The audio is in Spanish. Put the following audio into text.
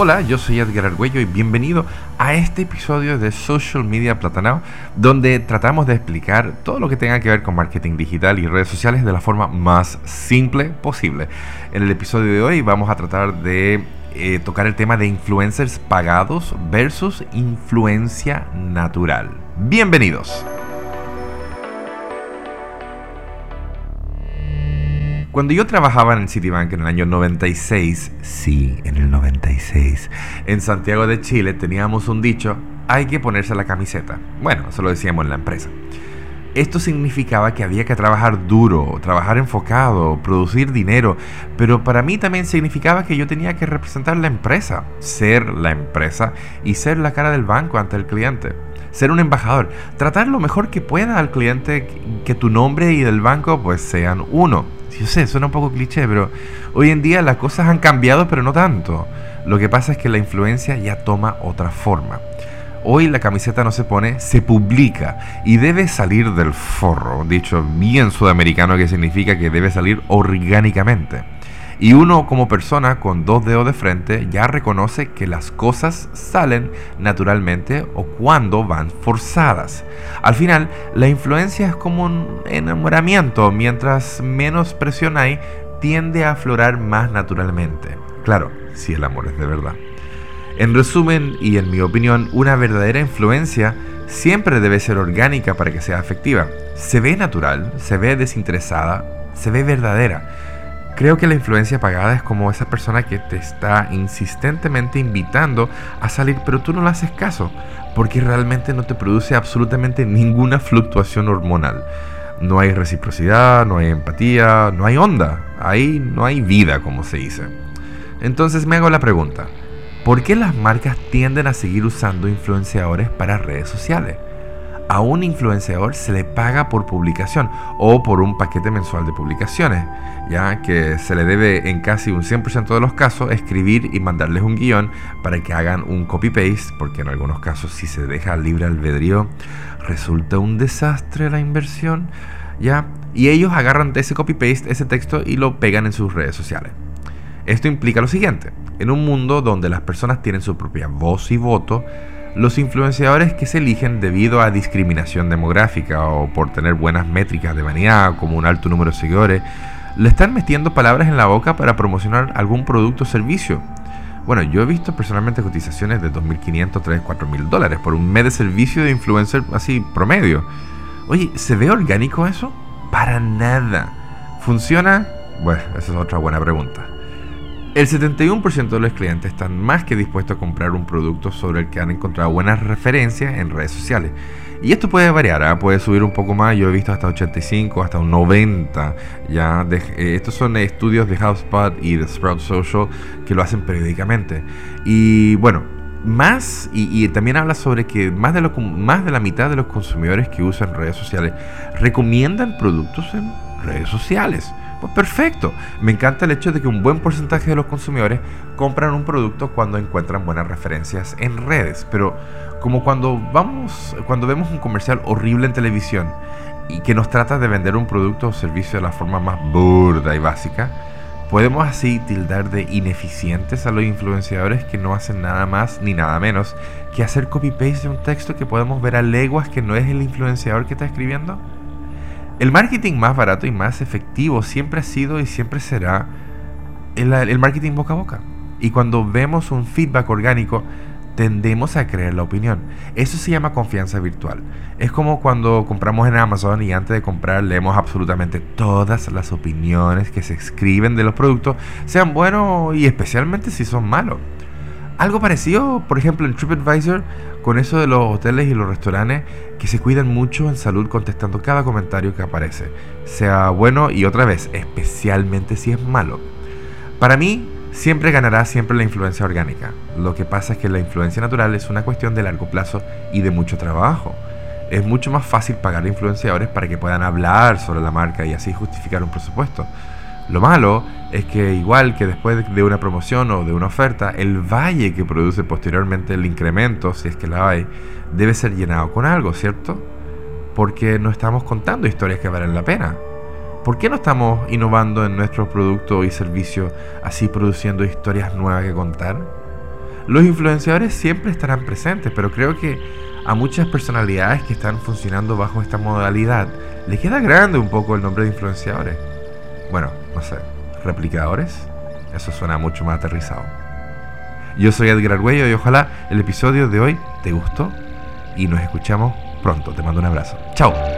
Hola, yo soy Edgar Argüello y bienvenido a este episodio de Social Media Platanao, donde tratamos de explicar todo lo que tenga que ver con marketing digital y redes sociales de la forma más simple posible. En el episodio de hoy vamos a tratar de eh, tocar el tema de influencers pagados versus influencia natural. Bienvenidos. Cuando yo trabajaba en el Citibank en el año 96, sí, en el 96, en Santiago de Chile teníamos un dicho, hay que ponerse la camiseta. Bueno, eso lo decíamos en la empresa. Esto significaba que había que trabajar duro, trabajar enfocado, producir dinero, pero para mí también significaba que yo tenía que representar la empresa, ser la empresa y ser la cara del banco ante el cliente. Ser un embajador, tratar lo mejor que pueda al cliente, que tu nombre y del banco pues sean uno. Yo sé, suena un poco cliché, pero hoy en día las cosas han cambiado, pero no tanto. Lo que pasa es que la influencia ya toma otra forma. Hoy la camiseta no se pone, se publica y debe salir del forro, dicho bien sudamericano que significa que debe salir orgánicamente. Y uno como persona con dos dedos de frente ya reconoce que las cosas salen naturalmente o cuando van forzadas. Al final, la influencia es como un enamoramiento. Mientras menos presión hay, tiende a aflorar más naturalmente. Claro, si el amor es de verdad. En resumen, y en mi opinión, una verdadera influencia siempre debe ser orgánica para que sea efectiva. Se ve natural, se ve desinteresada, se ve verdadera. Creo que la influencia pagada es como esa persona que te está insistentemente invitando a salir, pero tú no le haces caso, porque realmente no te produce absolutamente ninguna fluctuación hormonal. No hay reciprocidad, no hay empatía, no hay onda, ahí no hay vida, como se dice. Entonces me hago la pregunta, ¿por qué las marcas tienden a seguir usando influenciadores para redes sociales? A un influenciador se le paga por publicación o por un paquete mensual de publicaciones, ya que se le debe en casi un 100% de los casos escribir y mandarles un guion para que hagan un copy-paste, porque en algunos casos si se deja libre albedrío resulta un desastre la inversión, ya, y ellos agarran ese copy-paste, ese texto y lo pegan en sus redes sociales. Esto implica lo siguiente, en un mundo donde las personas tienen su propia voz y voto, los influenciadores que se eligen debido a discriminación demográfica o por tener buenas métricas de vanidad como un alto número de seguidores, le están metiendo palabras en la boca para promocionar algún producto o servicio. Bueno, yo he visto personalmente cotizaciones de 2.500, 3.000, 4.000 dólares por un mes de servicio de influencer así promedio. Oye, ¿se ve orgánico eso? Para nada. ¿Funciona? Bueno, esa es otra buena pregunta. El 71% de los clientes están más que dispuestos a comprar un producto sobre el que han encontrado buenas referencias en redes sociales. Y esto puede variar, ¿ah? puede subir un poco más, yo he visto hasta 85, hasta un 90. Ya eh, estos son estudios de HubSpot y de Sprout Social que lo hacen periódicamente. Y bueno, más, y, también habla sobre que más de, lo, más de la mitad de los consumidores que usan redes sociales recomiendan productos en redes sociales. Pues perfecto. Me encanta el hecho de que un buen porcentaje de los consumidores compran un producto cuando encuentran buenas referencias en redes. Pero como cuando vamos, cuando vemos un comercial horrible en televisión y que nos trata de vender un producto o servicio de la forma más burda y básica, podemos así tildar de ineficientes a los influenciadores que no hacen nada más ni nada menos que hacer copy-paste de un texto que podemos ver a leguas que no es el influenciador que está escribiendo. El marketing más barato y más efectivo siempre ha sido y siempre será el, marketing boca a boca. Y cuando vemos un feedback orgánico, tendemos a creer la opinión. Eso se llama confianza virtual. Es como cuando compramos en Amazon y antes de comprar leemos absolutamente todas las opiniones que se escriben de los productos, sean buenos y especialmente si son malos. Algo parecido, por ejemplo, en TripAdvisor, con eso de los hoteles y los restaurantes que se cuidan mucho en salud contestando cada comentario que aparece, sea bueno y otra vez, especialmente si es malo. Para mí, siempre ganará siempre la influencia orgánica. Lo que pasa es que la influencia natural es una cuestión de largo plazo y de mucho trabajo. Es mucho más fácil pagar influenciadores para que puedan hablar sobre la marca y así justificar un presupuesto. Lo malo es que igual que después de una promoción o de una oferta, el valle que produce posteriormente el incremento, si es que la hay, debe ser llenado con algo, ¿cierto? Porque no estamos contando historias que valen la pena. ¿Por qué no estamos innovando en nuestro producto y servicio así produciendo historias nuevas que contar? Los influenciadores siempre estarán presentes, pero creo que a muchas personalidades que están funcionando bajo esta modalidad le queda grande un poco el nombre de influenciadores. Bueno, no sé, replicadores. Eso suena mucho más aterrizado. Yo soy Edgar Arguello y ojalá el episodio de hoy te gustó y nos escuchamos pronto. Te mando un abrazo. Chao.